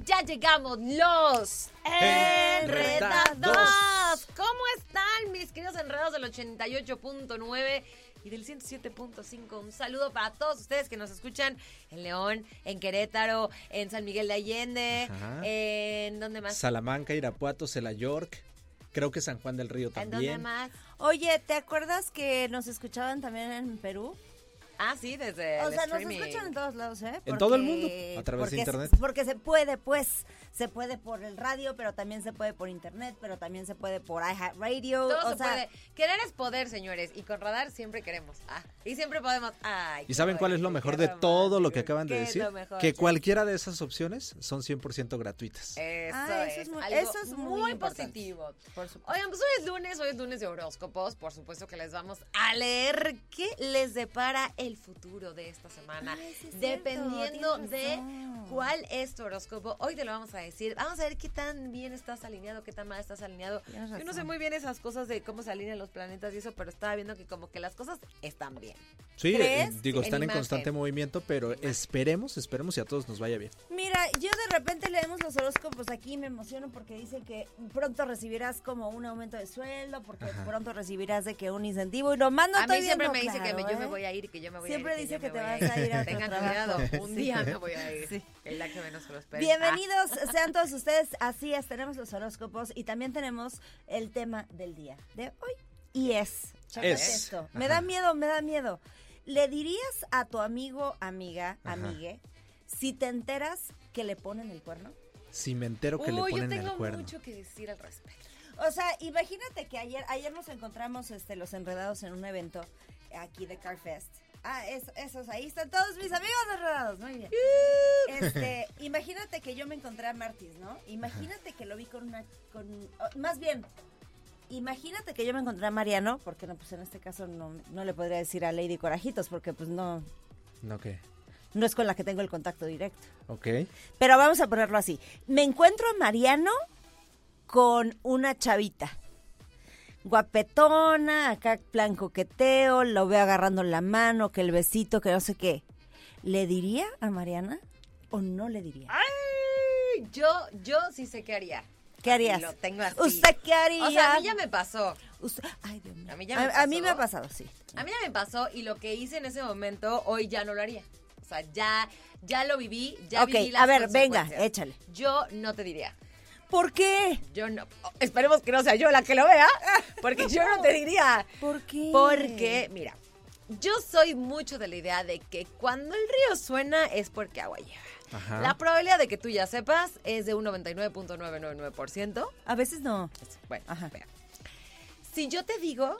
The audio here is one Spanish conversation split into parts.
Y ya llegamos los enredados. ¿Cómo están mis queridos enredados del 88.9 y del 107.5? Un saludo para todos ustedes que nos escuchan en León, en Querétaro, en San Miguel de Allende, Ajá. en ¿dónde más? Salamanca, Irapuato, Cela York. Creo que San Juan del Río ¿En dónde también. más? Oye, ¿te acuerdas que nos escuchaban también en Perú? Ah, sí, desde O el sea, nos streaming. escuchan en todos lados, ¿eh? En todo el mundo, a través de internet. Porque se puede, pues. Se puede por el radio, pero también se puede por internet, pero también se puede por iHeartRadio. Todo o se sea, puede. Querer es poder, señores. Y con radar siempre queremos. Ah, y siempre podemos. Ay, ¿Y saben cuál es lo mejor de todo lo que acaban de ¿Qué es decir? mejor, Que cualquiera de esas opciones son 100% gratuitas. Eso, Ah, eso es, muy- algo eso es muy importante. positivo. por supuesto. Oigan, pues hoy es lunes, hoy es lunes de horóscopos. Por supuesto que les vamos a leer qué les depara el futuro de esta semana. Ay, sí es Dependiendo cierto, de cuál es tu horóscopo, hoy te lo vamos a decir. Vamos a ver qué tan bien estás alineado, qué tan mal estás alineado. Yo no sé muy bien esas cosas de cómo se alinean los planetas y eso, pero estaba viendo que como que las cosas están bien. Sí, eh, digo, están en constante movimiento, pero esperemos, esperemos y a todos nos vaya bien. Mira, yo de repente leemos los horóscopos aquí y me emociono porque dice que pronto recibirás como un aumento de sueldo, porque Ajá. pronto recibirás de que un incentivo y nomás no a mí siempre viendo me dice que me- claro, yo me ¿eh? voy a ir y que yo me voy Siempre a ir. dice yo que te vas a ir a Tengan cuidado, un Sí. día me voy a ir. Sí. El día que menos lo esperen. Bienvenidos sean todos ustedes. Así es, tenemos los horóscopos y también tenemos el tema del día de hoy. Y es, Es. esto. Me da miedo, me da miedo. ¿Le dirías a tu amigo, amiga, Ajá. amigue, si te enteras que le ponen el cuerno? Si me entero que le Uy, yo ponen tengo el cuerno. mucho que decir al respecto. O sea, imagínate que ayer, ayer nos encontramos este, los enredados en un evento aquí de Carfest. Ah, es- esos, ahí están todos mis amigos enredados, muy bien. Este, imagínate que yo me encontré a Martis, ¿no? Imagínate que lo vi con una, con, oh, más bien, imagínate que yo me encontré a Mariano, porque no, pues en este caso no, no le podría decir a Lady Corajitos, porque pues no, No, ¿qué? no es con la que tengo el contacto directo. Ok. Pero vamos a ponerlo así. Me encuentro a Mariano con una chavita. Guapetona, acá plan coqueteo, lo veo agarrando la mano, que el besito, que no sé qué. ¿Le diría a Mariana o no le diría? Ay, yo, yo sí sé qué haría. ¿Qué harías? Lo tengo así. ¿Usted qué haría? O sea, a mí ya me pasó. Usted- Ay, Dios mío. A mí ya me a, a mí pasó. me ha pasado, sí. A mí ya me pasó y lo que hice en ese momento, hoy ya no lo haría. O sea, ya, ya lo viví, ya ok, viví las a ver, venga, échale. Yo no te diría. ¿Por qué? Yo no. esperemos que no sea yo la que lo vea, porque yo no te diría. ¿Por qué? Porque, mira, yo soy mucho de la idea de que cuando el río suena es porque agua lleva. Ajá. La probabilidad de que tú ya sepas es de un 99.999%. A veces no. Bueno, Ajá. vea. Si yo te digo,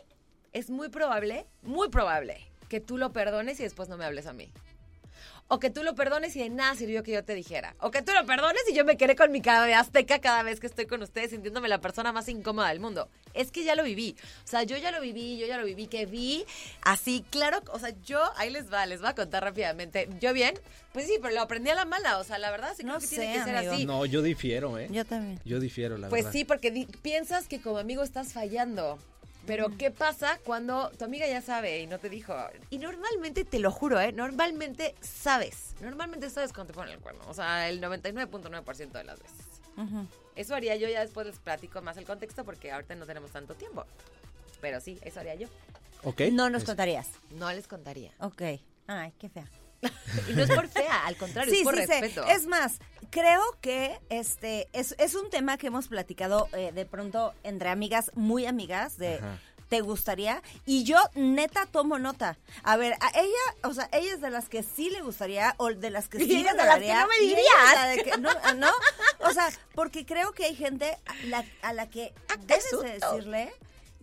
es muy probable, muy probable, que tú lo perdones y después no me hables a mí. O que tú lo perdones y de nada sirvió que yo te dijera. O que tú lo perdones y yo me quedé con mi cara de azteca cada vez que estoy con ustedes sintiéndome la persona más incómoda del mundo. Es que ya lo viví. O sea, yo ya lo viví, yo ya lo viví, que vi así, claro. O sea, yo, ahí les va, les voy a contar rápidamente. Yo bien, pues sí, pero lo aprendí a la mala. O sea, la verdad sí No creo que tiene que ser amigo. así. No, yo difiero, ¿eh? Yo también. Yo difiero, la Pues verdad. sí, porque piensas que como amigo estás fallando. Pero ¿qué pasa cuando tu amiga ya sabe y no te dijo? Y normalmente, te lo juro, ¿eh? Normalmente sabes. Normalmente sabes cuando te ponen el cuerno. O sea, el 99.9% de las veces. Eso haría yo, ya después les platico más el contexto porque ahorita no tenemos tanto tiempo. Pero sí, eso haría yo. Ok. No nos Es- contarías. No les contaría. Ok. Ay, qué fea. Y no es por fea, al contrario, es por respeto. Es más, creo que este es, es un tema que hemos platicado eh, de pronto entre amigas, muy amigas, de Ajá. ¿te gustaría? Y yo neta tomo nota. A ver, a ella, o sea, ella es de las que sí le gustaría o de las que sí le eres de las que regalaría, no me dirías. la de que no, ¿no? O sea, porque creo que hay gente a la, a la que debes de decirle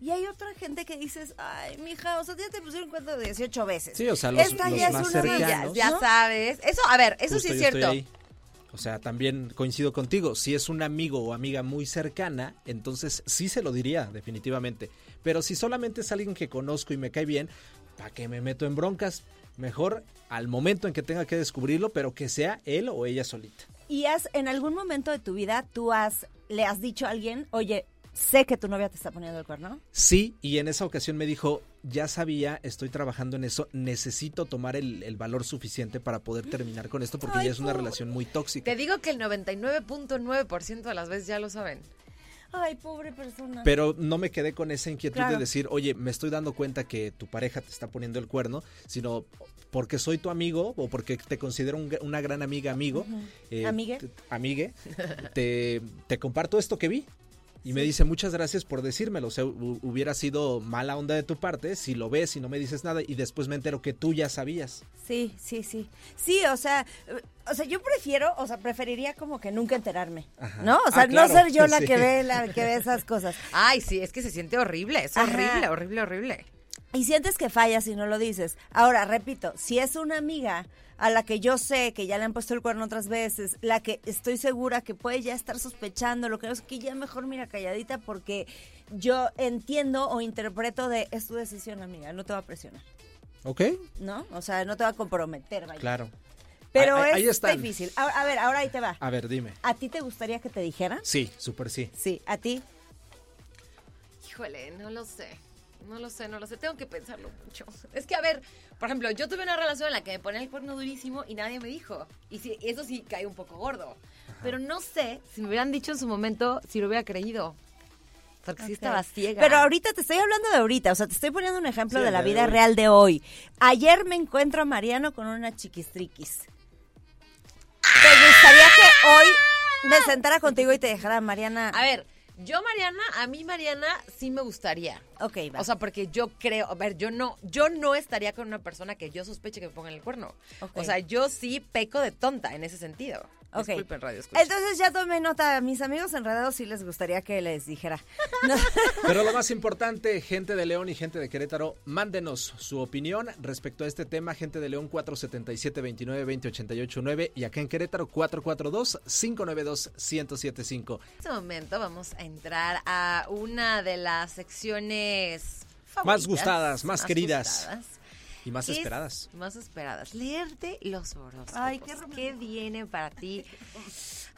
y hay otra gente que dices, ay, mija, o sea, ya te pusieron cuenta 18 veces. Sí, o sea, los- Esta los ya es una Sí, ya, sabes. Eso, a ver, eso Justo sí es cierto. O sea, también coincido contigo. Si es un amigo o amiga muy cercana, entonces sí se lo diría, definitivamente. Pero si solamente es alguien que conozco y me cae bien, ¿para qué me meto en broncas? Mejor al momento en que tenga que descubrirlo, pero que sea él o ella solita. ¿Y has, en algún momento de tu vida, tú has, le has dicho a alguien, oye, sé que tu novia te está poniendo el cuerno? Sí, y en esa ocasión me dijo, ya sabía, estoy trabajando en eso, necesito tomar el, el valor suficiente para poder terminar con esto porque Ay, ya es una relación muy tóxica. Te digo que el 99.9% de las veces ya lo saben. Ay, pobre persona. Pero no me quedé con esa inquietud Claro. de decir, oye, me estoy dando cuenta que tu pareja te está poniendo el cuerno, sino porque soy tu amigo o porque te considero un- una gran amiga, amigo. eh, Amigue. te- amigue, te, te comparto esto que vi. Y me dice, muchas gracias por decírmelo. O sea, hu- hubiera sido mala onda de tu parte si lo ves y no me dices nada y después me entero que tú ya sabías. Sí, sí, sí. Sí, o sea, o sea, yo prefiero, o sea, preferiría como que nunca enterarme, Ajá. ¿no? O sea, Ah, no claro, ser yo la sí. que ve la que ve esas cosas. Ay, sí, es que se siente horrible. Es Ajá. horrible, horrible, horrible. Y sientes que fallas y no lo dices. Ahora, repito, si es una amiga a la que yo sé que ya le han puesto el cuerno otras veces, la que estoy segura que puede ya estar sospechando, lo que no es que ya mejor mira calladita porque yo entiendo o interpreto de es tu decisión, amiga, no te va a presionar, ¿Ok? ¿no? O sea, no te va a comprometer, vaya. Claro. Pero Ahí- ahí es difícil. A, a ver, ahora ahí te va. A ver, dime. ¿A ti te gustaría que te dijeran? Sí, súper sí. Sí, a ti. Híjole, no lo sé. No lo sé, no lo sé. Tengo que pensarlo mucho. Es que, a ver, por ejemplo, yo tuve una relación en la que me ponía el cuerno durísimo y nadie me dijo. Y sí, eso sí cae un poco gordo. Pero no sé si me hubieran dicho en su momento si lo hubiera creído. Porque sí Ok. estaba ciega. Pero ahorita te estoy hablando de ahorita, o sea, te estoy poniendo un ejemplo Sí, de la de vida hoy. real de hoy. Ayer me encuentro a Mariano con una chiquistriquis. ¿Te gustaría que hoy me sentara contigo y te dejara, Mariana? A ver, yo, Mariana, a mí, Mariana, sí me gustaría. Ok, va. O sea, porque yo creo, a ver, yo no, yo no estaría con una persona que yo sospeche que me ponga el cuerno. Ok. O sea, yo sí peco de tonta en ese sentido. Ok. Disculpen, radio. escucha. Entonces ya tomé nota. A mis amigos enredados sí les gustaría que les dijera. No. Pero lo más importante, gente de León y gente de Querétaro, mándenos su opinión respecto a este tema. Gente de León 477-29-2088-9 y acá en Querétaro 442-592-1075. En este momento vamos a entrar a una de las secciones favoritas, Más gustadas, más queridas. gustadas, Y más es- esperadas. Más esperadas. Leerte los horóscopos. Ay, qué ¿Qué viene para ti?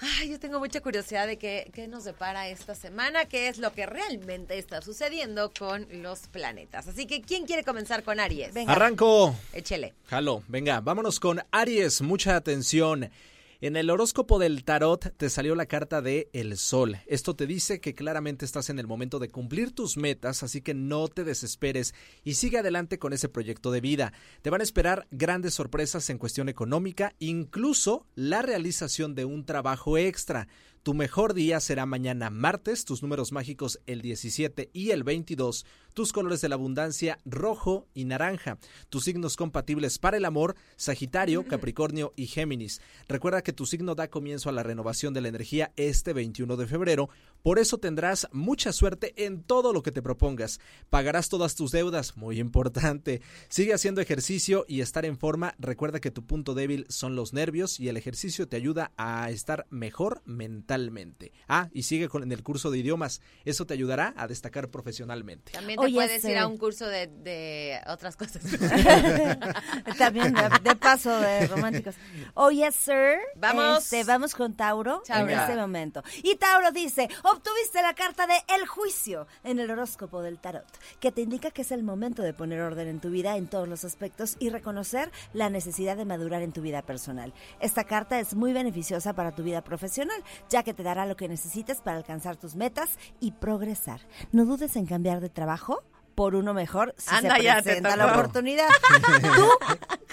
Ay, yo tengo mucha curiosidad de qué, qué nos depara esta semana, qué es lo que realmente está sucediendo con los planetas. Así que, ¿quién quiere comenzar con Aries? Venga. Arranco. Échele. Jalo, venga, vámonos con Aries, mucha atención. En el horóscopo del tarot te salió la carta de El Sol. Esto te dice que claramente estás en el momento de cumplir tus metas, así que no te desesperes y sigue adelante con ese proyecto de vida. Te van a esperar grandes sorpresas en cuestión económica, incluso la realización de un trabajo extra. Tu mejor día será mañana martes, tus números mágicos el 17 y el 22, tus colores de la abundancia rojo y naranja, tus signos compatibles para el amor, Sagitario, Capricornio y Géminis. Recuerda que tu signo da comienzo a la renovación de la energía este 21 de febrero, por eso tendrás mucha suerte en todo lo que te propongas. Pagarás todas tus deudas, muy importante. Sigue haciendo ejercicio y estar en forma. Recuerda que tu punto débil son los nervios y el ejercicio te ayuda a estar mejor mentalmente. Ah, y sigue con en el curso de idiomas. Eso te ayudará a destacar profesionalmente. También te Oye, puedes ir a un curso de, de otras cosas. También de, de paso de románticos. Oh, yes, sir. Vamos. Este, vamos con Tauro Tauro. en este momento. Y Tauro dice, obtuviste la carta de El Juicio en el horóscopo del tarot, que te indica que es el momento de poner orden en tu vida en todos los aspectos y reconocer la necesidad de madurar en tu vida personal. Esta carta es muy beneficiosa para tu vida profesional, ya que te dará lo que necesites para alcanzar tus metas y progresar. No dudes en cambiar de trabajo por uno mejor si Anda, se ya, presenta la oportunidad. Tú,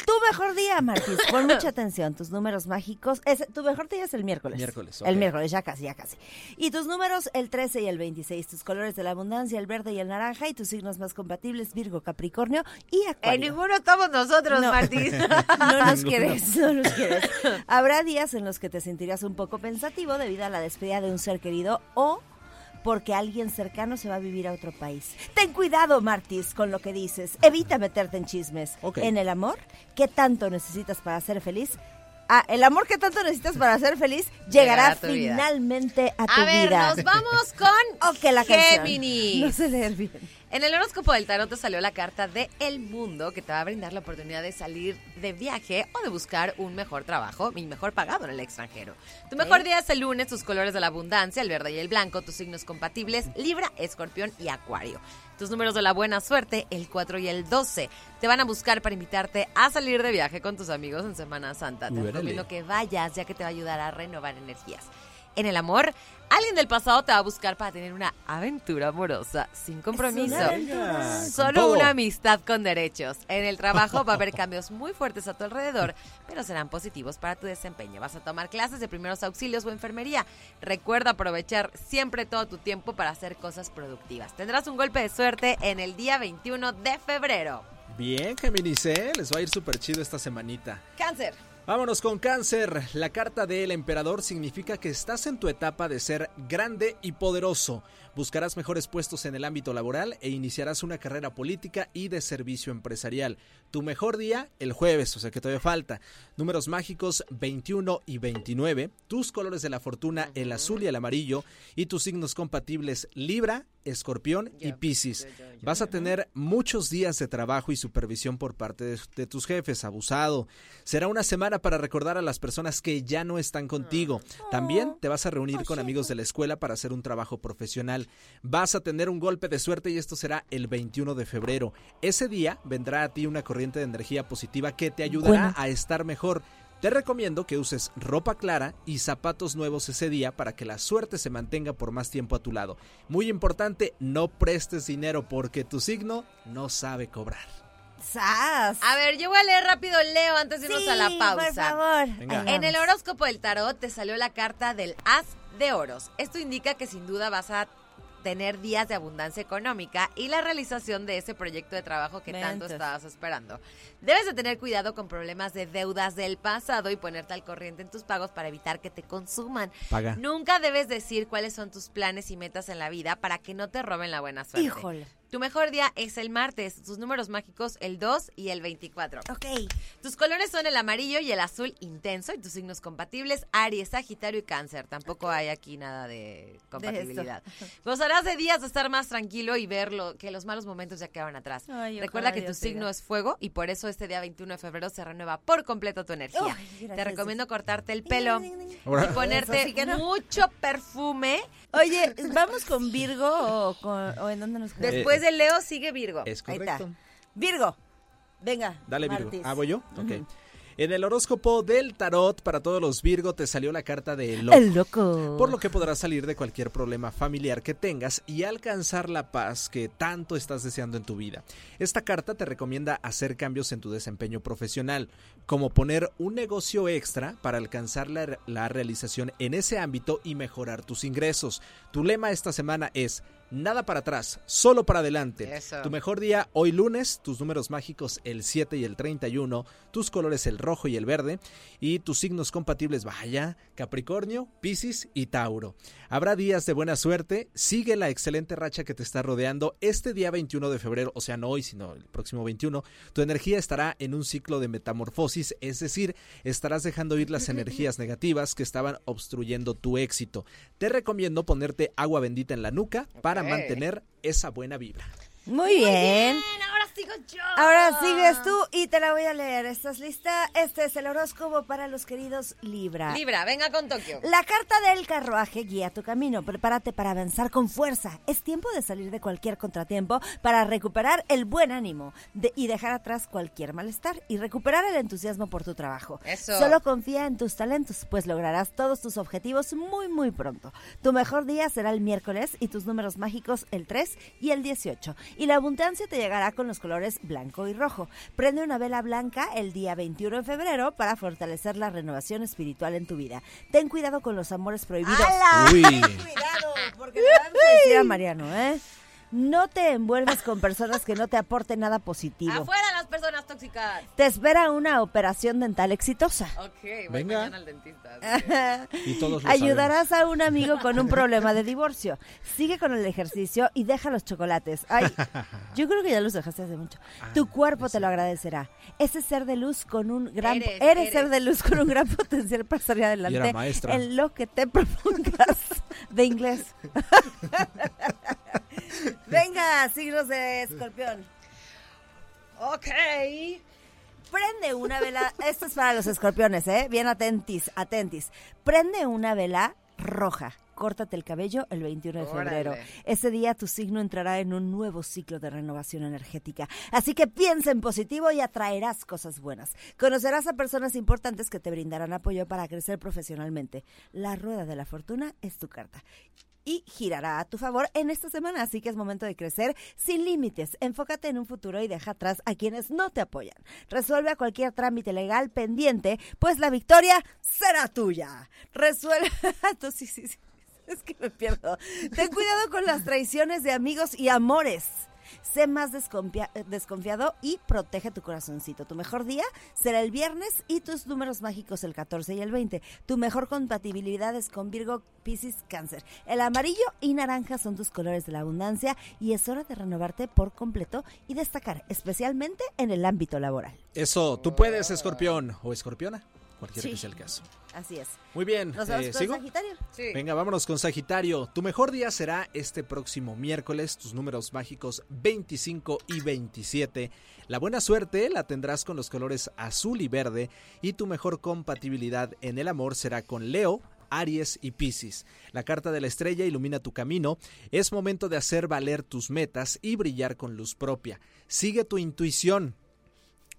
tu mejor día, Martis. Pon mucha atención. Tus números mágicos. Es, tu mejor día es el miércoles. Miércoles. El miércoles, ya casi, ya casi. Y tus números, el 13 y el 26. Tus colores de la abundancia, el verde y el naranja. Y tus signos más compatibles, Virgo, Capricornio y En Acuario. ninguno estamos nosotros, No. Martín. No nos quieres, no nos quieres. Habrá días en los que te sentirás un poco pensativo debido a la despedida de un ser querido o porque alguien cercano se va a vivir a otro país. Ten cuidado, Martis, con lo que dices. Evita meterte en chismes. Ok. En el amor, ¿qué tanto necesitas para ser feliz? Ah, el amor que tanto necesitas para ser feliz llegará, Llegará a tu vida. finalmente a tu A ver, vida. nos vamos con Ok, la canción. Géminis. No sé leer bien. En el horóscopo del tarot te salió la carta de El Mundo que te va a brindar la oportunidad de salir de viaje o de buscar un mejor trabajo y mejor pagado en el extranjero. Tu mejor día es el lunes, tus colores de la abundancia, el verde y el blanco, tus signos compatibles, Libra, Escorpión y Acuario. Tus números de la buena suerte, el 4 y el 12. Te van a buscar para invitarte a salir de viaje con tus amigos en Semana Santa. Te recomiendo que vayas ya que te va a ayudar a renovar energías. En el amor, alguien del pasado te va a buscar para tener una aventura amorosa sin compromiso. Solo una amistad con derechos. En el trabajo va a haber cambios muy fuertes a tu alrededor, pero serán positivos para tu desempeño. Vas a tomar clases de primeros auxilios o enfermería. Recuerda aprovechar siempre todo tu tiempo para hacer cosas productivas. Tendrás un golpe de suerte en el día 21 de febrero. Bien, Géminis, ¿eh? les va a ir súper chido esta semanita. Cáncer. Vámonos con cáncer. La carta del emperador significa que estás en tu etapa de ser grande y poderoso. Buscarás mejores puestos en el ámbito laboral e iniciarás una carrera política y de servicio empresarial. Tu mejor día el jueves, o sea que todavía falta. Números mágicos 21 y 29. Tus colores de la fortuna el azul y el amarillo. Y tus signos compatibles Libra, Escorpión y Piscis. Vas a tener muchos días de trabajo y supervisión por parte de, de tus jefes, abusado. Será una semana para recordar a las personas que ya no están contigo. También te vas a reunir con amigos de la escuela para hacer un trabajo profesional. Vas a tener un golpe de suerte y esto será el 21 de febrero. Ese día vendrá a ti una corriente de energía positiva que te ayudará Bueno. a estar mejor. Te recomiendo que uses ropa clara y zapatos nuevos ese día para que la suerte se mantenga por más tiempo a tu lado. Muy importante, no prestes dinero porque tu signo no sabe cobrar. ¡Sas! A ver, yo voy a leer rápido Leo antes de irnos Sí, a la pausa. por favor. Venga. En el horóscopo del tarot te salió la carta del As de Oros. Esto indica que sin duda vas a tener días de abundancia económica y la realización de ese proyecto de trabajo que tanto estabas esperando. Debes de tener cuidado con problemas de deudas del pasado y ponerte al corriente en tus pagos para evitar que te consuman. Paga. Nunca debes decir cuáles son tus planes y metas en la vida para que no te roben la buena suerte. Híjole. Tu mejor día es el martes, tus números mágicos el 2 y el 24. Ok. Tus colores son el amarillo y el azul intenso y tus signos compatibles Aries, Sagitario y Cáncer. Tampoco hay aquí nada de compatibilidad. Gozarás de días de estar más tranquilo y ver lo- que los malos momentos ya quedaron atrás. Ay, Recuerda que tu Dios signo diga. es fuego y por eso este día 21 de febrero se renueva por completo tu energía. Ay, Te recomiendo cortarte el pelo y ponerte sí no. mucho perfume. Oye, ¿vamos con Virgo o, con- o en dónde nos quedamos? Después de Leo sigue Virgo. Es Ahí está. Virgo. Venga. Dale, Virgo. Martis. Ah, ¿voy yo? Ok. En el horóscopo del tarot para todos los Virgo te salió la carta de loco. El loco. Por lo que podrás salir de cualquier problema familiar que tengas y alcanzar la paz que tanto estás deseando en tu vida. Esta carta te recomienda hacer cambios en tu desempeño profesional, como poner un negocio extra para alcanzar la, la realización en ese ámbito y mejorar tus ingresos. Tu lema esta semana es Nada para atrás, solo para adelante. Eso. Tu mejor día hoy lunes, tus números mágicos el 7 y el 31, tus colores el rojo y el verde y tus signos compatibles, vaya, Capricornio, Piscis y Tauro. Habrá días de buena suerte, sigue la excelente racha que te está rodeando. Este día 21 de febrero, o sea, no hoy, sino el próximo 21, tu energía estará en un ciclo de metamorfosis, es decir, estarás dejando ir las energías negativas que estaban obstruyendo tu éxito. Te recomiendo ponerte agua bendita en la nuca para. Mantener esa buena vibra. Muy bien. ahora sigo yo. Ahora sigues tú y te la voy a leer. ¿Estás lista? Este es el horóscopo para los queridos Libra. Libra, venga con Tokio. La carta del carruaje guía tu camino. Prepárate para avanzar con fuerza. Es tiempo de salir de cualquier contratiempo para recuperar el buen ánimo de- y dejar atrás cualquier malestar y recuperar el entusiasmo por tu trabajo. Eso. Solo confía en tus talentos, pues lograrás todos tus objetivos muy, muy pronto. Tu mejor día será el miércoles y tus números mágicos el 3 y el 18. Y la abundancia te llegará con los colores blanco y rojo. Prende una vela blanca el día 21 de febrero para fortalecer la renovación espiritual en tu vida. Ten cuidado con los amores prohibidos. Uy. Cuidado, porque le vamos a decir a Mariano, ¿eh? No te envuelvas con personas que no te aporten nada positivo. Afuera Te espera una operación dental exitosa. Ok, voy Venga. mañana al dentista. así que- Y todos lo Ayudarás a un amigo con un problema de divorcio. Sigue con el ejercicio y deja los chocolates. Ay, yo creo que ya los dejaste hace mucho. Ah, Tu cuerpo te lo agradecerá. Ese ser de luz con un gran Eres, eres, eres. ser de luz con un gran potencial para salir adelante maestra. en lo que te propongas de inglés. Venga, signos de escorpión. Ok. Prende una vela, esto es para los escorpiones, ¿eh? Bien atentis, atentis. Prende una vela roja. Córtate el cabello el 21 de febrero. Órale. Ese día tu signo entrará en un nuevo ciclo de renovación energética. Así que piensa en positivo y atraerás cosas buenas. Conocerás a personas importantes que te brindarán apoyo para crecer profesionalmente. La rueda de la fortuna es tu carta. Y girará a tu favor en esta semana, así que es momento de crecer sin límites. Enfócate en un futuro y deja atrás a quienes no te apoyan. Resuelve a cualquier trámite legal pendiente, pues la victoria será tuya. Resuelve. Sí, sí, sí. Es que me pierdo. Ten cuidado con las traiciones de amigos y amores. Sé más desconfia- desconfiado y protege tu corazoncito. Tu mejor día será el viernes y tus números mágicos el 14 y el 20. Tu mejor compatibilidad es con Virgo, Piscis, Cáncer. El amarillo y naranja son tus colores de la abundancia y es hora de renovarte por completo y destacar, especialmente en el ámbito laboral. Eso, tú puedes, escorpión o escorpiona, cualquiera Sí. que sea el caso. Así es. Muy bien, Nos vamos eh, con ¿sigo? Sagitario. Sí. Venga, vámonos con Sagitario. Tu mejor día será este próximo miércoles, tus números mágicos 25 y 27. La buena suerte la tendrás con los colores azul y verde y tu mejor compatibilidad en el amor será con Leo. Aries y Piscis. La carta de la estrella ilumina tu camino. Es momento de hacer valer tus metas y brillar con luz propia. Sigue tu intuición.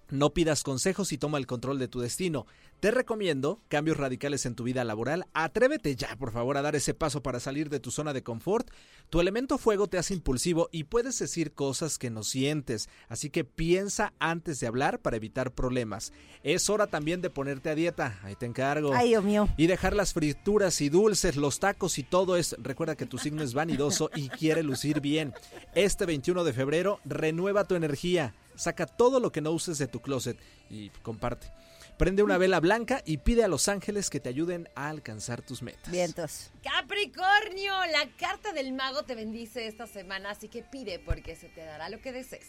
No pidas consejos y toma el control de tu destino. Te recomiendo cambios radicales en tu vida laboral. Atrévete ya, por favor, a dar ese paso para salir de tu zona de confort. Tu elemento fuego te hace impulsivo y puedes decir cosas que no sientes, así que piensa antes de hablar para evitar problemas. Es hora también de ponerte a dieta, ahí te encargo. Ay, Dios mío. Y dejar las frituras y dulces, los tacos y todo es. Recuerda que tu signo es vanidoso y quiere lucir bien. Este 21 de febrero, renueva tu energía. Saca todo lo que no uses de tu closet y comparte. Prende una vela blanca y pide a los ángeles que te ayuden a alcanzar tus metas. Vientos. Capricornio, la carta del mago te bendice esta semana, así que pide porque se te dará lo que desees.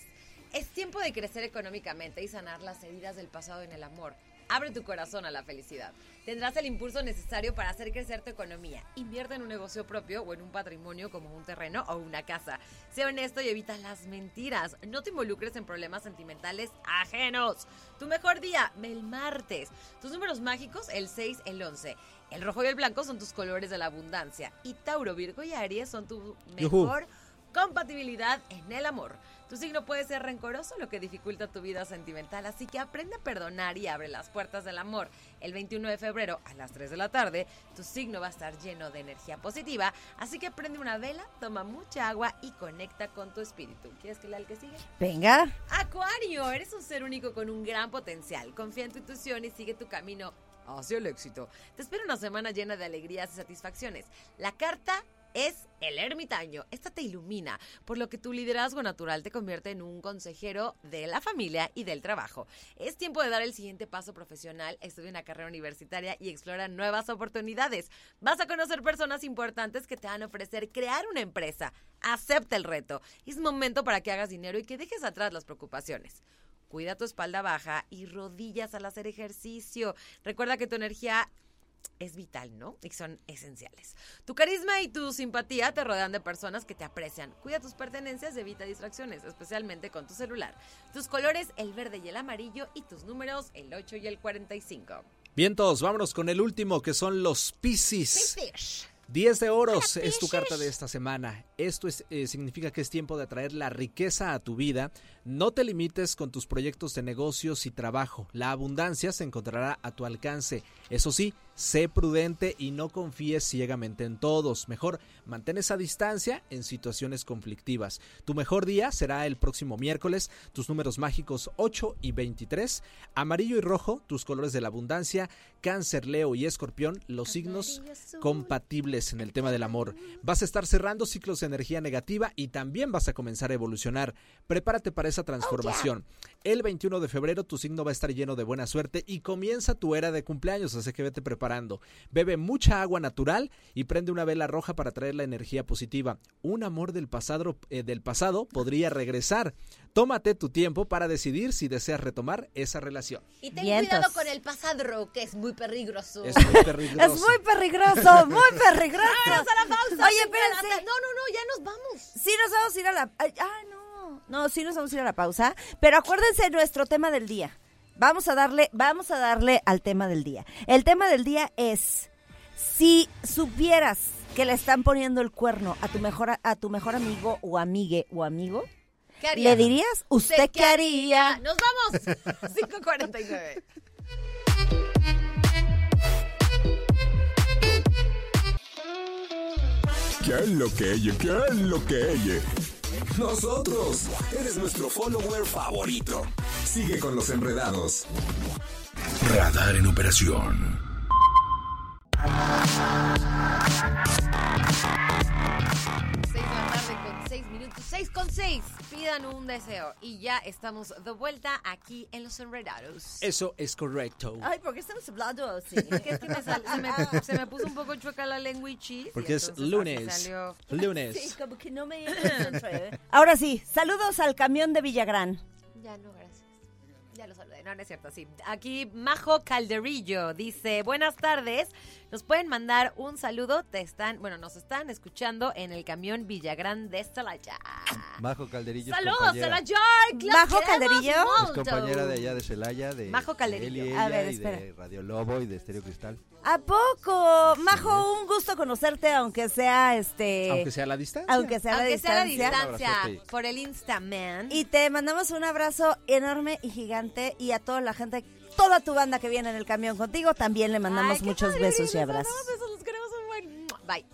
Es tiempo de crecer económicamente y sanar las heridas del pasado en el amor. Abre tu corazón a la felicidad. Tendrás el impulso necesario para hacer crecer tu economía. Invierte en un negocio propio o en un patrimonio como un terreno o una casa. Sé honesto y evita las mentiras. No te involucres en problemas sentimentales ajenos. Tu mejor día, el martes. Tus números mágicos, el 6, el 11. El rojo y el blanco son tus colores de la abundancia. Y Tauro, Virgo y Aries son tu mejor compatibilidad en el amor. Tu signo puede ser rencoroso, lo que dificulta tu vida sentimental, así que aprende a perdonar y abre las puertas del amor. El 21 de febrero a las 3 de la tarde, tu signo va a estar lleno de energía positiva, así que prende una vela, toma mucha agua y conecta con tu espíritu. ¿Quieres que lea el que sigue? Venga. Acuario, eres un ser único con un gran potencial. Confía en tu intuición y sigue tu camino hacia el éxito. Te espera una semana llena de alegrías y satisfacciones. La carta es el ermitaño. Esta te ilumina, por lo que tu liderazgo natural te convierte en un consejero de la familia y del trabajo. Es tiempo de dar el siguiente paso profesional, estudia una carrera universitaria y explora nuevas oportunidades. Vas a conocer personas importantes que te van a ofrecer crear una empresa. Acepta el reto. Es momento para que hagas dinero y que dejes atrás las preocupaciones. Cuida tu espalda baja y rodillas al hacer ejercicio. Recuerda que tu energía es vital, ¿no? Y son esenciales. Tu carisma y tu simpatía te rodean de personas que te aprecian. Cuida tus pertenencias evita distracciones, especialmente con tu celular. Tus colores, el verde y el amarillo, y tus números, el 8 y el 45. Vientos, vámonos con el último que son los Piscis. 10 de oros es tu carta de esta semana. Esto es, eh, significa que es tiempo de atraer la riqueza a tu vida. No te limites con tus proyectos de negocios y trabajo. La abundancia se encontrará a tu alcance. Eso sí, sé prudente y no confíes ciegamente en todos. Mejor mantén esa distancia en situaciones conflictivas. Tu mejor día será el próximo miércoles. Tus números mágicos 8 y 23. Amarillo y rojo, tus colores de la abundancia. Cáncer, Leo y Escorpión, los signos compatibles en el tema del amor. Vas a estar cerrando ciclos de energía negativa y también vas a comenzar a evolucionar. Prepárate para esa transformación. El 21 de febrero tu signo va a estar lleno de buena suerte y comienza tu era de cumpleaños, así que vete preparando. Bebe mucha agua natural y prende una vela roja para traer la energía positiva. Un amor del pasado, eh, del pasado podría regresar. Tómate tu tiempo para decidir si deseas retomar esa relación. Y ten Vientos. cuidado con el pasado, que es muy peligroso. Es muy peligroso. Es muy peligroso, muy peligroso. Vámonos a la pausa. Oye, espérense. No, no, no, ya nos vamos. Sí nos vamos a ir a la... ay, Ah, no. No, sí nos vamos a ir a la pausa. Pero acuérdense de nuestro tema del día. Vamos a darle, vamos a darle al tema del día. El tema del día es si supieras que le están poniendo el cuerno a tu mejor a tu mejor amigo o amigue o amigo, ¿Qué haría? ¿le dirías? ¿Usted qué haría? Nos vamos. 5.49. ¿Qué es lo que ella? ¿Qué es lo que ella? Nosotros. Eres nuestro follower favorito. Sigue con los enredados. Radar en operación. 6 minutos. 6 con 6. Pidan un deseo. Y ya estamos de vuelta aquí en Los Enredados. Eso es correcto. Ay, ¿por qué estamos hablando así? Que es que me sal- se, me, se me puso un poco chueca la lengua y chis. Porque y es lunes. salió. Lunes. Sí, como que no me concentré. Ahora sí, saludos al camión de Villagrán. Ya no, gracias. Ya lo saludé. No, no es cierto, sí. Aquí Majo Calderillo dice, buenas tardes. Nos pueden mandar un saludo. Te están, bueno, nos están escuchando en el camión Villagrán de Celaya. Majo Calderillo. Saludos, Celaya. Majo Calderillo. Es compañera de allá de Celaya, de Majo Calderillo. A ver, espera. de Radio Lobo y de Estéreo Cristal. ¿A poco? Majo, un gusto conocerte, aunque sea este. Aunque sea a la distancia. aunque sea a la Aunque sea a la distancia. distancia, por el Instaman. Y te mandamos un abrazo enorme y gigante. Y a toda la gente, toda tu banda que viene en el camión contigo, también le mandamos Ay, muchos padre, besos y abrazos. besos, los queremos un buen. Bye.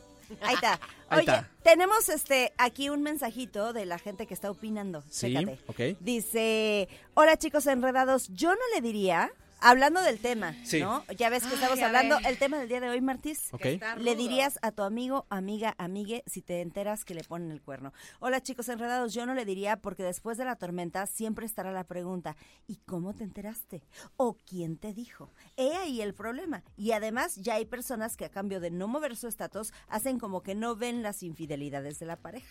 Ahí está. Ahí Oye, está. tenemos este aquí un mensajito de la gente que está opinando. Sí, Chécate. ok. Dice, hola chicos enredados, yo no le diría, hablando del tema, Sí. ¿no? Ya ves que Ay, estamos hablando, ver. el tema del día de hoy, Martis. Le dirías a tu amigo, amiga, amigue, si te enteras que le ponen el cuerno. Hola chicos enredados, yo no le diría porque después de la tormenta siempre estará la pregunta, ¿y cómo te enteraste? ¿O quién te dijo? He ahí el problema. Y además ya hay personas que a cambio de no mover su estatus, hacen como que no ven las infidelidades de la pareja.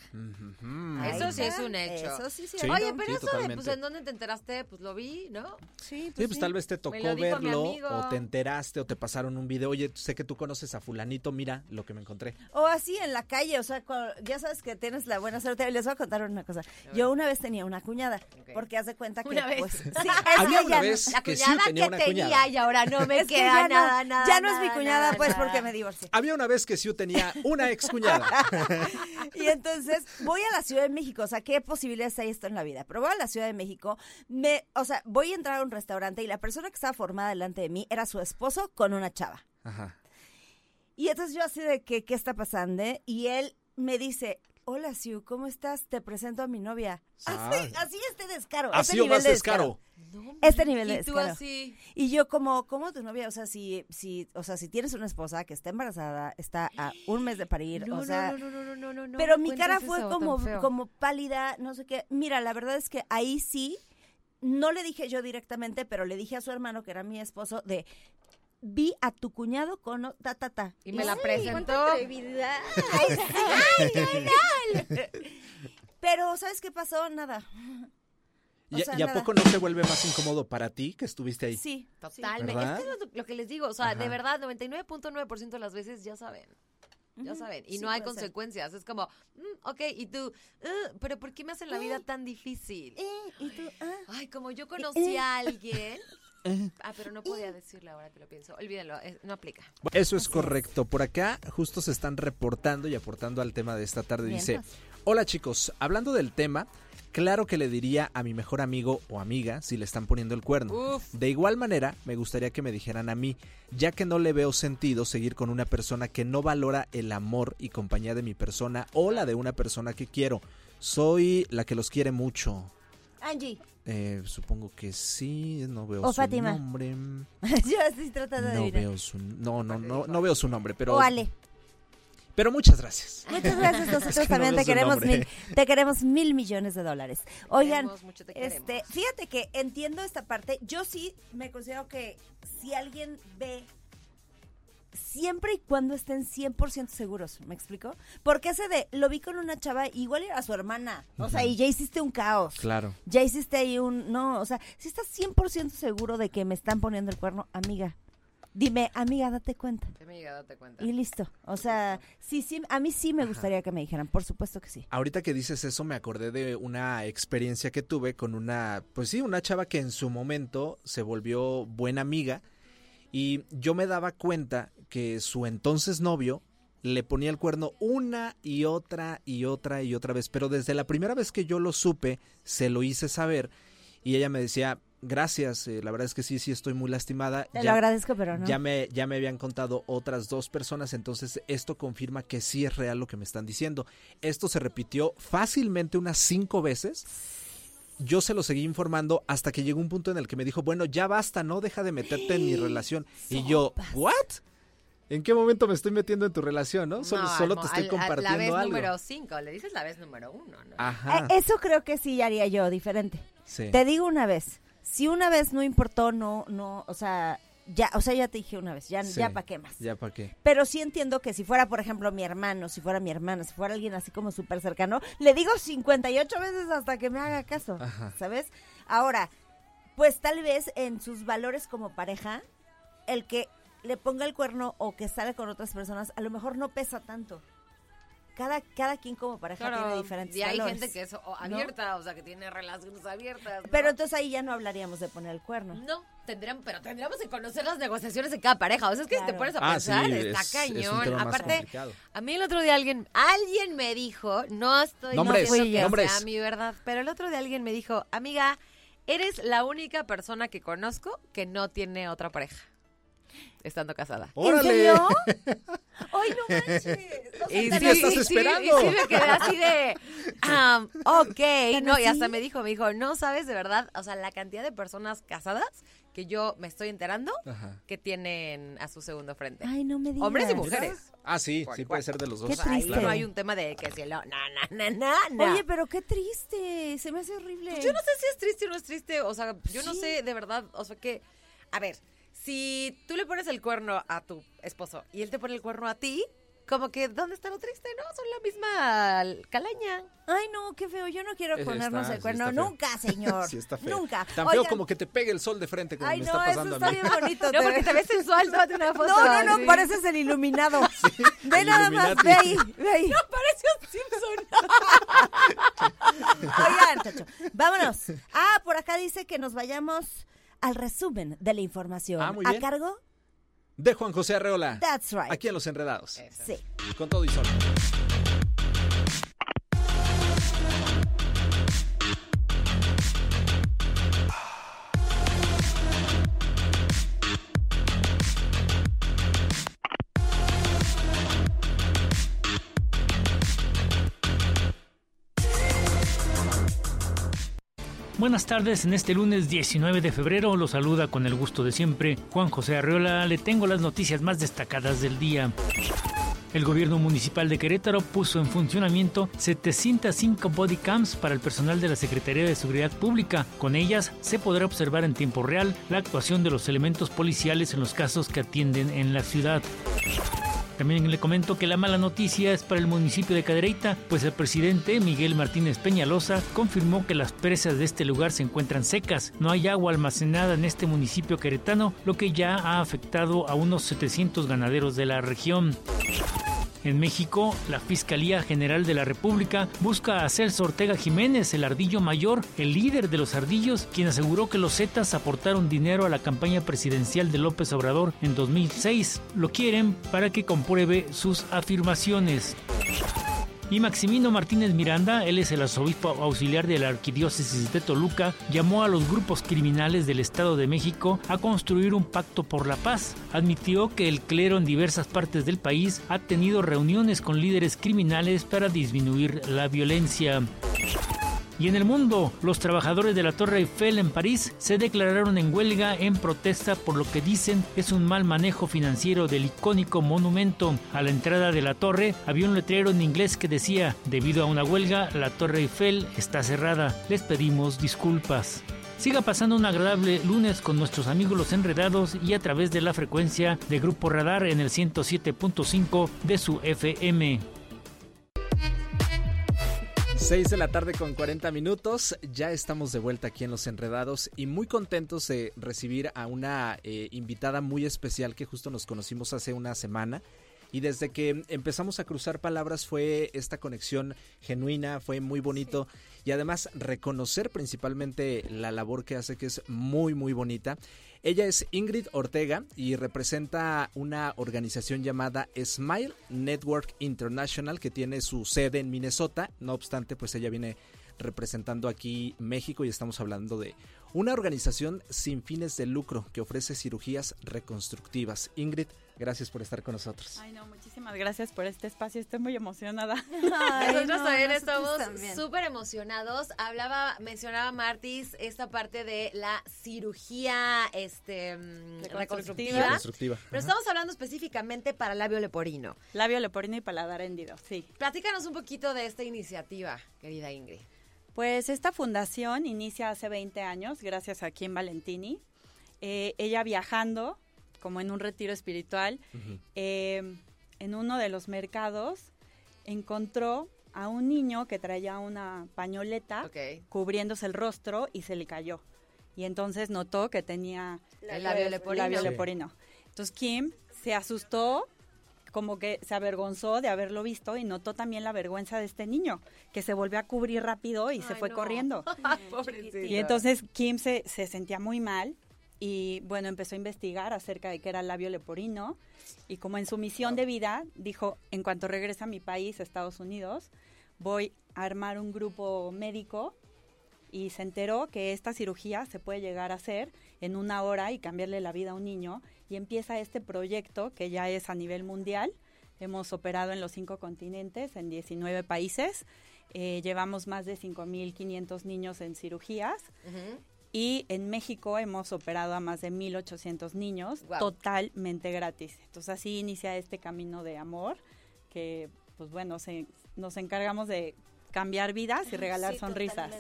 Eso sí es un hecho. Eso sí, Sí. cierto. Oye, pero Sí, eso de, pues. ¿en dónde te enteraste? Pues lo vi, ¿no? Sí, Sí, pues tal vez te tocó mi verlo o te enteraste o te pasaron un video. Oye, sé que tú conoces a fulanito, mira lo que me encontré. O así en la calle, o sea, ya sabes que tienes la buena suerte. Les voy a contar una cosa. Yo una vez tenía una cuñada, porque haz de cuenta que Una vez. pues, sí, es Había que una ya no- vez La que sí cuñada tenía que una tenía cuñada. y ahora no me es que queda ya no, nada, nada. ya no es mi cuñada, nada, pues nada. porque me divorcié. Había una vez que sí tenía una ex cuñada. Y entonces voy a la Ciudad de México, o sea, ¿qué posibilidades hay esto en la vida? Pero voy a la Ciudad de México, me, o sea, voy a entrar a un restaurante y la persona que estaba formada delante de mí era su esposo con una chava. Ajá. Y entonces yo así de que, ¿qué está pasando? Y él me dice, hola Siu, ¿cómo estás? Te presento a mi novia. Así, Ah. así este descaro. Así este o nivel más de descaro. No, Este nivel de Y tú descaro. así. Y yo como, ¿cómo tu novia? O sea, si, si, o sea, si tienes una esposa que está embarazada, está a un mes de parir, No, o sea, no, no, no, no, no, no, no pero mi cara fue eso como, como pálida, no sé qué. Mira, la verdad es que ahí sí, no le dije yo directamente, pero le dije a su hermano, que era mi esposo, de vi a tu cuñado con ta ta ta. Y me la Ay, presentó. Ay, sí. Pero ¿sabes qué pasó? Nada. O ¿Y, sea, y a nada. poco no se vuelve más incómodo para ti que estuviste ahí? Sí, Totalmente. ¿Verdad? Es que es lo, lo que les digo, o sea, de verdad, 99.9% de las veces ya saben. Ya saben. Y sí no hay ser. consecuencias. Es como, mm, ok, y tú, "Uh, pero ¿por qué me hacen la vida tan difícil? Eh, y tú, ah. Ay, como yo conocí a alguien. Ah, pero no podía decirle ahora que lo pienso. Olvídenlo, eh, no aplica. Eso es correcto. Por acá justo se están reportando y aportando al tema de esta tarde. Dice. Hola chicos, hablando del tema, claro que le diría a mi mejor amigo o amiga si le están poniendo el cuerno. Uf. De igual manera, me gustaría que me dijeran a mí, ya que no le veo sentido seguir con una persona que no valora el amor y compañía de mi persona o la de una persona que quiero. Soy la que los quiere mucho. Angie. Eh, supongo que sí, no veo O su Fátima. nombre. Yo estoy tratando de No adivinar. veo su no, no, no, no veo su nombre, pero O Ale. pero muchas gracias. Muchas gracias, nosotros Es que no también te queremos mil, te queremos mil millones de dólares. Oigan, Queremos mucho, te este, fíjate que entiendo esta parte. Yo sí me considero que si alguien ve siempre y cuando estén 100% seguros, ¿me explico? Porque ese de, lo vi con una chava, igual era su hermana, o sea, y ya hiciste un caos. Claro. Ya hiciste ahí un, no, o sea, si estás 100% seguro de que me están poniendo el cuerno, amiga, dime, amiga, date cuenta. Amiga, date cuenta. Y listo. O sea, sí, sí, a mí sí me gustaría que me dijeran, por supuesto que sí. Ahorita que dices eso me acordé de una experiencia que tuve con una, pues sí, una chava que en su momento se volvió buena amiga y yo me daba cuenta que su entonces novio le ponía el cuerno una y otra y otra y otra vez, pero desde la primera vez que yo lo supe, se lo hice saber y ella me decía, gracias, eh, la verdad es que sí, sí estoy muy lastimada. Te Ya- lo agradezco, pero no. Ya me, ya me habían contado otras dos personas, entonces esto confirma que sí es real lo que me están diciendo. Esto se repitió fácilmente unas cinco veces. Yo se lo seguí informando hasta que llegó un punto en el que me dijo, bueno, ya basta, no deja de meterte en mi relación. Y yo, ¿what? ¿En qué momento me estoy metiendo en tu relación, no? Solo, No, solo al- te estoy al- compartiendo La vez algo. número 5, le dices la vez número 1, ¿no? Ajá. Eh, eso creo que sí haría yo diferente. sí. Te digo una vez, si una vez no importó, no, no, o sea, ya, o sea, ya te dije una vez, ya, Sí. ya para qué más. Ya para qué. Pero sí entiendo que si fuera, por ejemplo, mi hermano, si fuera mi hermana, si fuera alguien así como súper cercano, le digo 58 veces hasta que me haga caso, Ajá. ¿sabes? Ahora, pues tal vez en sus valores como pareja, el que le ponga el cuerno o que sale con otras personas, a lo mejor no pesa tanto. Cada, cada quien como pareja tiene diferentes y hay valores. gente que es o, abierta, o sea, que tiene relaciones abiertas. ¿no? Pero entonces ahí ya no hablaríamos de poner el cuerno. No, tendríamos, pero tendríamos que conocer las negociaciones de cada pareja. O sea, es que si te pones a Ah, pensar, sí, está es- es un cañón. Aparte, complicado. a mí el otro día alguien, alguien me dijo, no estoy Nombres, no diciendo que nombres. sea mi verdad, pero el otro día alguien me dijo, amiga, eres la única persona que conozco que no tiene otra pareja. Estando casada. ¡Órale! ¿En serio? ¡Ay, no manches! O sea, Y ¿Qué sí, estás y sí, esperando? y sí me quedé así de, um, ok, no, y hasta me dijo, me dijo, no sabes de verdad, o sea, la cantidad de personas casadas que yo me estoy enterando Ajá. que tienen a su segundo frente. Ay, no me digas. Hombres y mujeres. Ah, sí, sí puede ser de los dos. Qué triste. no hay un tema de que si no, no, no, no, no. Oye, pero qué triste. Se me hace horrible. Pues yo no sé si es triste o no es triste, o sea, yo no sé de verdad, o sea que, a ver, si tú le pones el cuerno a tu esposo y él te pone el cuerno a ti, como que, ¿dónde está lo triste? No, son la misma calaña. Ay, no, qué feo. Yo no quiero Eh, ponernos está- el sí cuerno. feo. Nunca, señor. Sí, está feo. Nunca. Tan feo Oigan, como que te pegue el sol de frente como Ay, me no, está eso pasando está a mí. bien bonito. No, te porque ves- te ves sensual, tómate una foto. No, no, no, pareces el iluminado. ve el nada más, ve ahí, ve ahí. No, parece un Simpson. Oigan, chacho, vámonos. Ah, por acá dice que nos vayamos al resumen de la información. Ah, muy ¿A cargo? De Juan José Arreola. That's right. Aquí en Los Enredados. Sí. Con todo y sol. Buenas tardes, en este lunes 19 de febrero lo saluda con el gusto de siempre Juan José Arreola, le tengo las noticias más destacadas del día. El gobierno municipal de Querétaro puso en funcionamiento 705 body cams para el personal de la Secretaría de Seguridad Pública. Con ellas se podrá observar en tiempo real la actuación de los elementos policiales en los casos que atienden en la ciudad. También le comento que la mala noticia es para el municipio de Cadereyta, pues el presidente Miguel Martínez Peñalosa confirmó que las presas de este lugar se encuentran secas. No hay agua almacenada en este municipio queretano, lo que ya ha afectado a unos 700 ganaderos de la región. En México, la Fiscalía General de la República busca a Celso Ortega Jiménez, el ardillo mayor, el líder de los ardillos, quien aseguró que los Zetas aportaron dinero a la campaña presidencial de López Obrador en 2006. Lo quieren para que compruebe sus afirmaciones. Y Maximino Martínez Miranda, él es el arzobispo auxiliar de la Arquidiócesis de Toluca, llamó a los grupos criminales del Estado de México a construir un pacto por la paz. Admitió que el clero en diversas partes del país ha tenido reuniones con líderes criminales para disminuir la violencia. Y en el mundo, los trabajadores de la Torre Eiffel en París se declararon en huelga en protesta por lo que dicen es un mal manejo financiero del icónico monumento. A la entrada de la torre había un letrero en inglés que decía, debido a una huelga, la Torre Eiffel está cerrada. Les pedimos disculpas. Siga pasando un agradable lunes con nuestros amigos los enredados y a través de la frecuencia de Grupo Radar en el 107.5 de su FM. 6 de la tarde con 40 minutos, ya estamos de vuelta aquí en Los Enredados y muy contentos de recibir a una eh, invitada muy especial que justo nos conocimos hace una semana. Y desde que empezamos a cruzar palabras fue esta conexión genuina, fue muy bonito y además reconocer principalmente la labor que hace que es muy muy bonita. Ella es Ingrid Ortega y representa una organización llamada Smile Network International que tiene su sede en Minnesota. No obstante, pues ella viene representando aquí México y estamos hablando de una organización sin fines de lucro que ofrece cirugías reconstructivas. Ingrid, gracias por estar con nosotros. Ay, no, muchísimas gracias por este espacio. Estoy muy emocionada. Ay, nosotros no, también estamos súper emocionados. Hablaba, mencionaba Martis esta parte de la cirugía este, mm, reconstructiva. reconstructiva. Pero estamos hablando específicamente para labio leporino. Labio leporino y paladar hendido, sí. Platícanos un poquito de esta iniciativa, querida Ingrid. Pues esta fundación inicia hace 20 años, gracias a Kim Valentini. Eh, ella viajando, como en un retiro espiritual, eh, en uno de los mercados, encontró a un niño que traía una pañoleta cubriéndose el rostro y se le cayó. Y entonces notó que tenía el labio leporino. Entonces Kim se asustó como que se avergonzó de haberlo visto y notó también la vergüenza de este niño, que se volvió a cubrir rápido y se fue corriendo. y entonces Kim se, se sentía muy mal y bueno, empezó a investigar acerca de qué era el labio leporino y como en su misión de vida dijo, en cuanto regrese a mi país, Estados Unidos, voy a armar un grupo médico y se enteró que esta cirugía se puede llegar a hacer en una hora y cambiarle la vida a un niño y empieza este proyecto que ya es a nivel mundial. Hemos operado en los cinco continentes, en 19 países. Eh, llevamos más de 5.500 niños en cirugías. Y en México hemos operado a más de 1.800 niños totalmente gratis. Entonces así inicia este camino de amor que, pues bueno, se, nos encargamos de cambiar vidas y regalar sonrisas.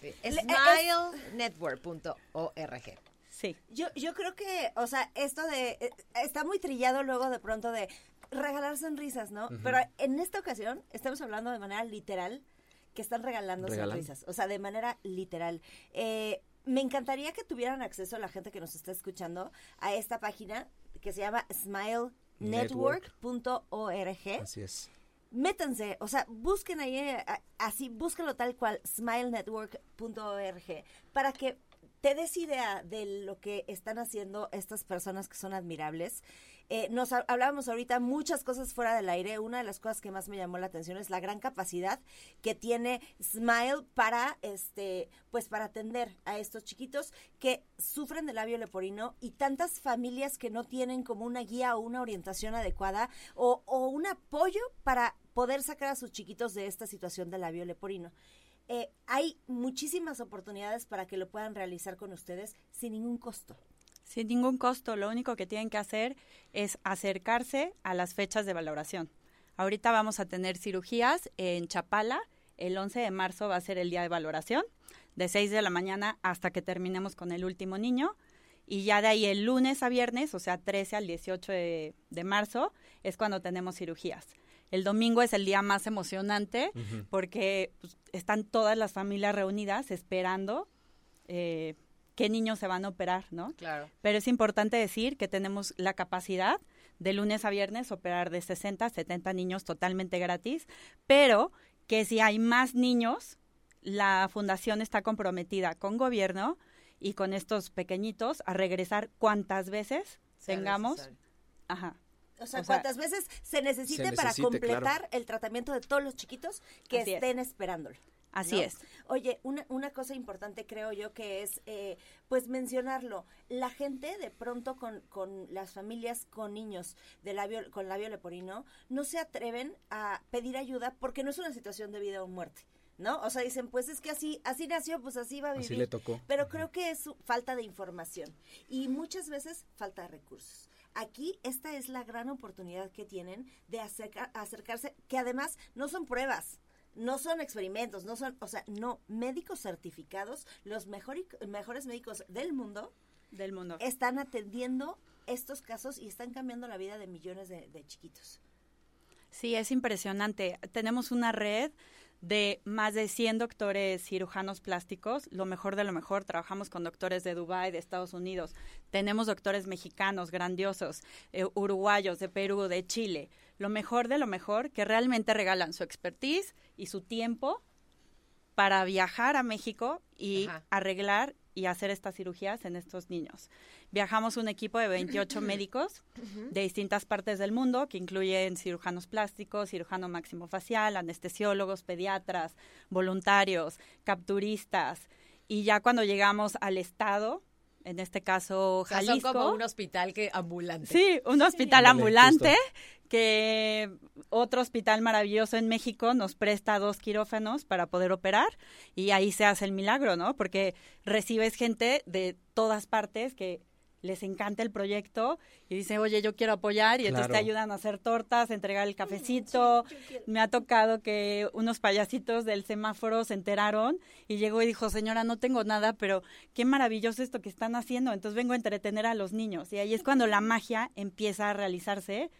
Sí. Smilenetwork.org. Sí. Yo, yo creo que, o sea, esto de, eh, está muy trillado luego de pronto de regalar sonrisas, ¿no? Pero en esta ocasión estamos hablando de manera literal que están regalando sonrisas, o sea, de manera literal. Eh, me encantaría que tuvieran acceso a la gente que nos está escuchando a esta página que se llama smilenetwork.org. Así es. Métanse, o sea, busquen ahí, eh, así, búsquenlo tal cual, smilenetwork.org, para que te des idea de lo que están haciendo estas personas que son admirables. Eh, nos hablábamos ahorita muchas cosas fuera del aire. Una de las cosas que más me llamó la atención es la gran capacidad que tiene Smile para, este, pues para atender a estos chiquitos que sufren de labio leporino y tantas familias que no tienen como una guía o una orientación adecuada o, o un apoyo para poder sacar a sus chiquitos de esta situación de labio leporino. Eh, hay muchísimas oportunidades para que lo puedan realizar con ustedes sin ningún costo. Sin ningún costo, lo único que tienen que hacer es acercarse a las fechas de valoración. Ahorita vamos a tener cirugías en Chapala, el 11 de marzo va a ser el día de valoración, de 6 de la mañana hasta que terminemos con el último niño. Y ya de ahí el lunes a viernes, o sea, 13 al 18 de, de marzo, es cuando tenemos cirugías. El domingo es el día más emocionante porque pues, están todas las familias reunidas esperando eh, qué niños se van a operar, ¿no? Claro. Pero es importante decir que tenemos la capacidad de lunes a viernes operar de 60 a 70 niños totalmente gratis, pero que si hay más niños, la fundación está comprometida con gobierno y con estos pequeñitos a regresar cuantas veces tengamos. Ajá O sea, O sea, cuántas veces se necesite, Se para completar claro. el tratamiento de todos los chiquitos que Así es. estén esperándolo. Así ¿no? es. Oye, una, una cosa importante creo yo que es, eh, pues mencionarlo, la gente de pronto con, con las familias con niños de labio, con labio leporino no se atreven a pedir ayuda porque no es una situación de vida o muerte. ¿No? O sea, dicen, pues es que así, así nació, pues así va a vivir. Así le tocó. Pero creo que es falta de información y muchas veces falta de recursos. Aquí esta es la gran oportunidad que tienen de acerca- acercarse, que además no son pruebas, no son experimentos, no son, o sea, no, médicos certificados, los mejor- mejores médicos del mundo Del mundo. están atendiendo estos casos y están cambiando la vida de millones de, de chiquitos. Sí, es impresionante. Tenemos una red de más de 100 doctores cirujanos plásticos, lo mejor de lo mejor. Trabajamos con doctores de Dubái, de Estados Unidos. Tenemos doctores mexicanos grandiosos, eh, uruguayos, de Perú, de Chile. Lo mejor de lo mejor que realmente regalan su expertise y su tiempo para viajar a México y Ajá. arreglar y hacer estas cirugías en estos niños. Viajamos un equipo de 28 médicos de distintas partes del mundo, que incluyen cirujanos plásticos, cirujano maxilofacial, anestesiólogos, pediatras, voluntarios, capturistas. Y ya cuando llegamos al estado, en este caso O sea, Jalisco, son como un hospital que ambulante. Sí, un hospital ambulante que otro hospital maravilloso en México nos presta dos quirófanos para poder operar y ahí se hace el milagro, ¿no? Porque recibes gente de todas partes que les encanta el proyecto y dice, oye, yo quiero apoyar y entonces te ayudan a hacer tortas, a entregar el cafecito. Me ha tocado que unos payasitos del semáforo se enteraron y llegó y dijo, señora, no tengo nada, pero qué maravilloso esto que están haciendo. Entonces vengo a entretener a los niños. Y ahí es cuando la magia empieza a realizarse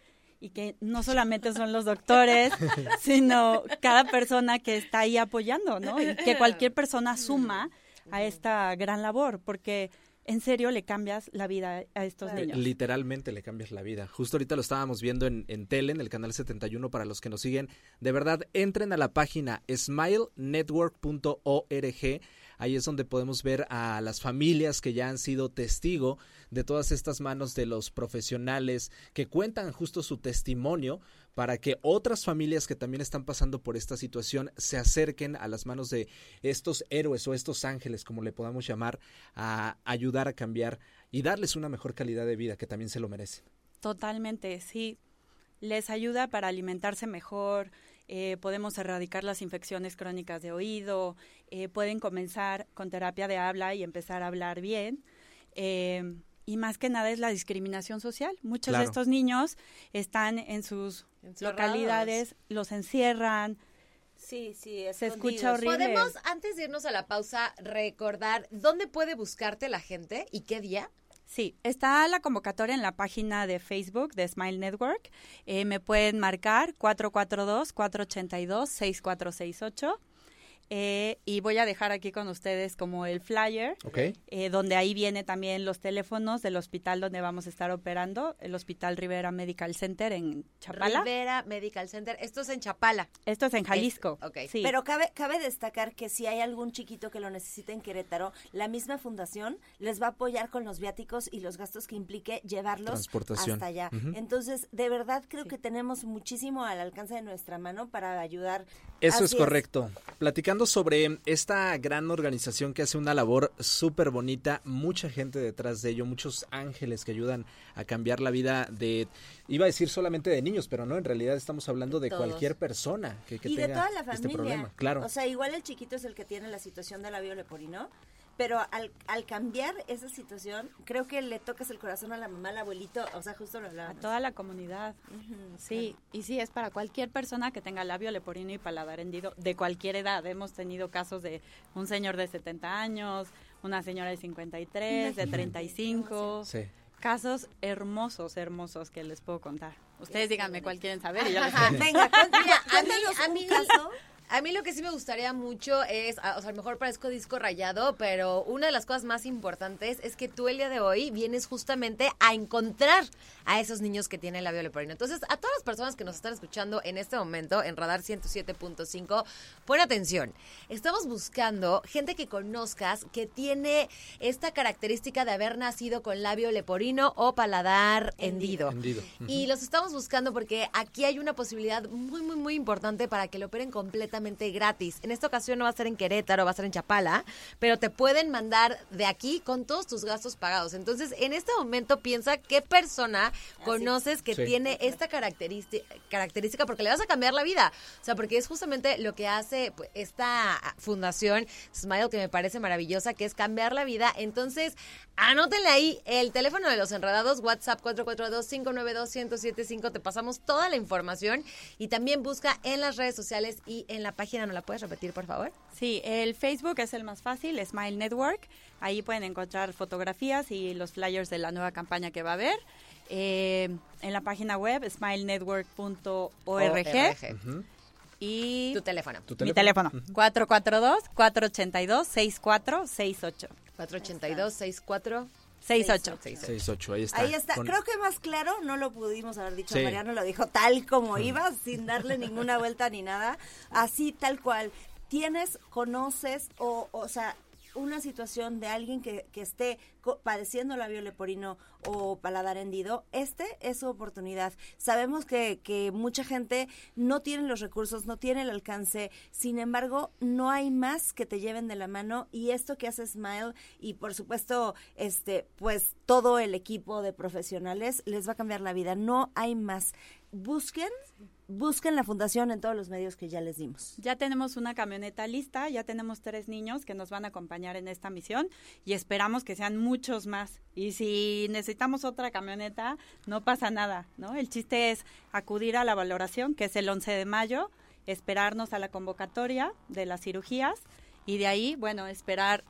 y que no solamente son los doctores, sino cada persona que está ahí apoyando, ¿no? Y que cualquier persona suma a esta gran labor, porque en serio le cambias la vida a estos niños. Literalmente le cambias la vida. Justo ahorita lo estábamos viendo en, en tele, en el canal 71 para los que nos siguen. De verdad, entren a la página smilenetwork.org. Ahí es donde podemos ver a las familias que ya han sido testigo de todas estas manos de los profesionales que cuentan justo su testimonio para que otras familias que también están pasando por esta situación se acerquen a las manos de estos héroes o estos ángeles, como le podamos llamar, a ayudar a cambiar y darles una mejor calidad de vida que también se lo merecen. Totalmente, sí. Les ayuda para alimentarse mejor, eh, podemos erradicar las infecciones crónicas de oído, eh, pueden comenzar con terapia de habla y empezar a hablar bien. eh, y más que nada es la discriminación social. Muchos Claro. de estos niños están en sus localidades, los encierran. Sí, sí, Se escucha horrible. ¿Podemos, antes de irnos a la pausa, recordar dónde puede buscarte la gente y qué día? Sí, está la convocatoria en la página de Facebook de Smile Network. Eh, me pueden marcar 442-482-6468. Eh, y voy a dejar aquí con ustedes como el flyer, eh, donde ahí viene también los teléfonos del hospital donde vamos a estar operando, el Hospital Rivera Medical Center en Chapala. Rivera Medical Center. Esto es en Chapala. Esto es en Jalisco. ok. Sí. Pero cabe, cabe destacar que si hay algún chiquito que lo necesite en Querétaro, la misma fundación les va a apoyar con los viáticos y los gastos que implique llevarlos Transportación. hasta allá. Entonces, de verdad creo que tenemos muchísimo al alcance de nuestra mano para ayudar. Eso es correcto. Platicando sobre esta gran organización que hace una labor súper bonita, mucha gente detrás de ello, muchos ángeles que ayudan a cambiar la vida de, iba a decir solamente de niños, pero no, en realidad estamos hablando de Todos. cualquier persona que, que y de tenga toda la familia. este problema. Claro. O sea, igual el chiquito es el que tiene la situación de labio leporino, pero al, al cambiar esa situación, creo que le tocas el corazón a la mamá, al abuelito, o sea, justo lo a hablábamos. toda la comunidad. Sí, y sí, es para cualquier persona que tenga labio leporino y paladar hendido de cualquier edad. Hemos tenido casos de un señor de 70 años, una señora de 53, de 35. Sí. Casos hermosos, hermosos que les puedo contar. Ustedes díganme cuál quieren saber y yo les Venga, Mira, a mí- a un mí- caso A mí lo que sí me gustaría mucho es, o sea, a lo mejor parezco disco rayado, pero una de las cosas más importantes es que tú el día de hoy vienes justamente a encontrar a esos niños que tienen labio leporino. Entonces, a todas las personas que nos están escuchando en este momento en Radar 107.5, pon atención. Estamos buscando gente que conozcas que tiene esta característica de haber nacido con labio leporino o paladar hendido. Hendido. Y los estamos buscando porque aquí hay una posibilidad muy, muy, muy importante para que lo operen completamente gratis. En esta ocasión no va a ser en Querétaro, va a ser en Chapala, pero te pueden mandar de aquí con todos tus gastos pagados. Entonces, en este momento piensa qué persona conoces que Sí. tiene esta característica, característica porque le vas a cambiar la vida. O sea, porque es justamente lo que hace pues, esta fundación Smile que me parece maravillosa, que es cambiar la vida. Entonces, anótenle ahí el teléfono de los enredados, WhatsApp 442-592-1075. Te pasamos toda la información y también busca en las redes sociales y en la página. ¿No la puedes repetir, por favor? Sí, el Facebook es el más fácil, Smile Network. Ahí pueden encontrar fotografías y los flyers de la nueva campaña que va a haber. Eh, en la página web, smilenetwork.org. ORG. Y Tu teléfono. ¿Tu mi teléfono? teléfono, 442-482-6468. 482-64. 68. 6-8, ahí está. Ahí está. Con- Creo que más claro no lo pudimos haber dicho. Sí. Mariano lo dijo tal como iba, sin darle ninguna vuelta ni nada. Así, tal cual. Tienes, conoces o, o sea, una situación de alguien que, que esté padeciendo labio leporino o paladar hendido, este es su oportunidad. Sabemos que, que mucha gente no tiene los recursos, no tiene el alcance, sin embargo, no hay más que te lleven de la mano y esto que hace Smile y por supuesto, este, pues todo el equipo de profesionales les va a cambiar la vida. No hay más. Busquen, busquen la fundación en todos los medios que ya les dimos. Ya tenemos una camioneta lista, ya tenemos tres niños que nos van a acompañar en esta misión y esperamos que sean muchos más. Y si necesitamos otra camioneta, no pasa nada, ¿no? El chiste es acudir a la valoración, que es el 11 de mayo, esperarnos a la convocatoria de las cirugías y de ahí, bueno, esperar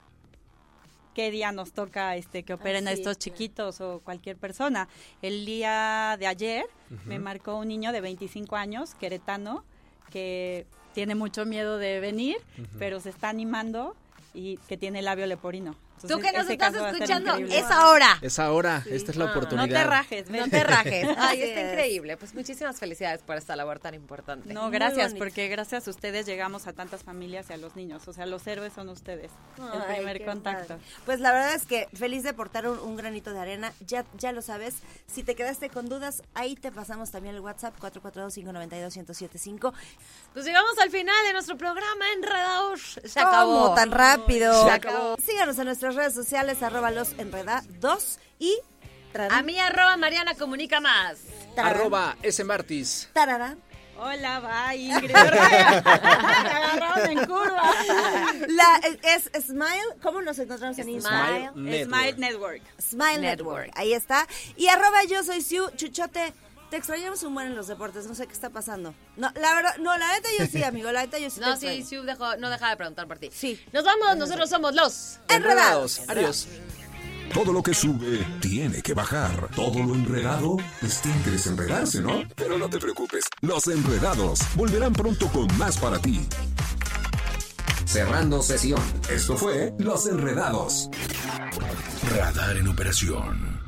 qué día nos toca este que operen a estos es. chiquitos o cualquier persona. El día de ayer me marcó un niño de 25 años, queretano, que tiene mucho miedo de venir, pero se está animando y que tiene labio leporino. Tú que nos estás a escuchando, es ahora. Es ahora, esta es la Ah. oportunidad. No te rajes, ven. No te rajes. Ay, está es. increíble. Pues muchísimas felicidades por esta labor tan importante. No, gracias, porque gracias a ustedes llegamos a tantas familias y a los niños. O sea, los héroes son ustedes. el primer contacto. padre. Pues la verdad es que feliz de portar un, un granito de arena. Ya, ya lo sabes. Si te quedaste con dudas, ahí te pasamos también el WhatsApp 442-592-1075. Pues llegamos al final de nuestro programa Enredados. Se ¿Cómo acabó. tan rápido? Se acabó. Síganos en nuestras redes sociales, arroba los enredados y... A mí arroba Mariana Comunica Más. tararán, Arroba S. Martis. tararán. Hola, bye, Ingrid. Agarraron en curva. La, es, es Smile. ¿Cómo nos encontramos en Instagram? Smile. Smile Network. Smile Network. Network. Ahí está. Y arroba yo soy Siu. Chuchote, te extrañamos un buen en los deportes. No sé qué está pasando. No, la verdad, no, la neta yo sí, amigo. La neta yo sí. No, te sí, sí, dejó- no deja de preguntar por ti. Sí. Nos vamos, nosotros somos los. Enredados. Adiós. Todo lo que sube tiene que bajar. Todo lo enredado, pues tiene que desenredarse, ¿no? Pero no te preocupes. Los enredados volverán pronto con más para ti. Cerrando sesión. Esto fue Los Enredados. Radar en operación.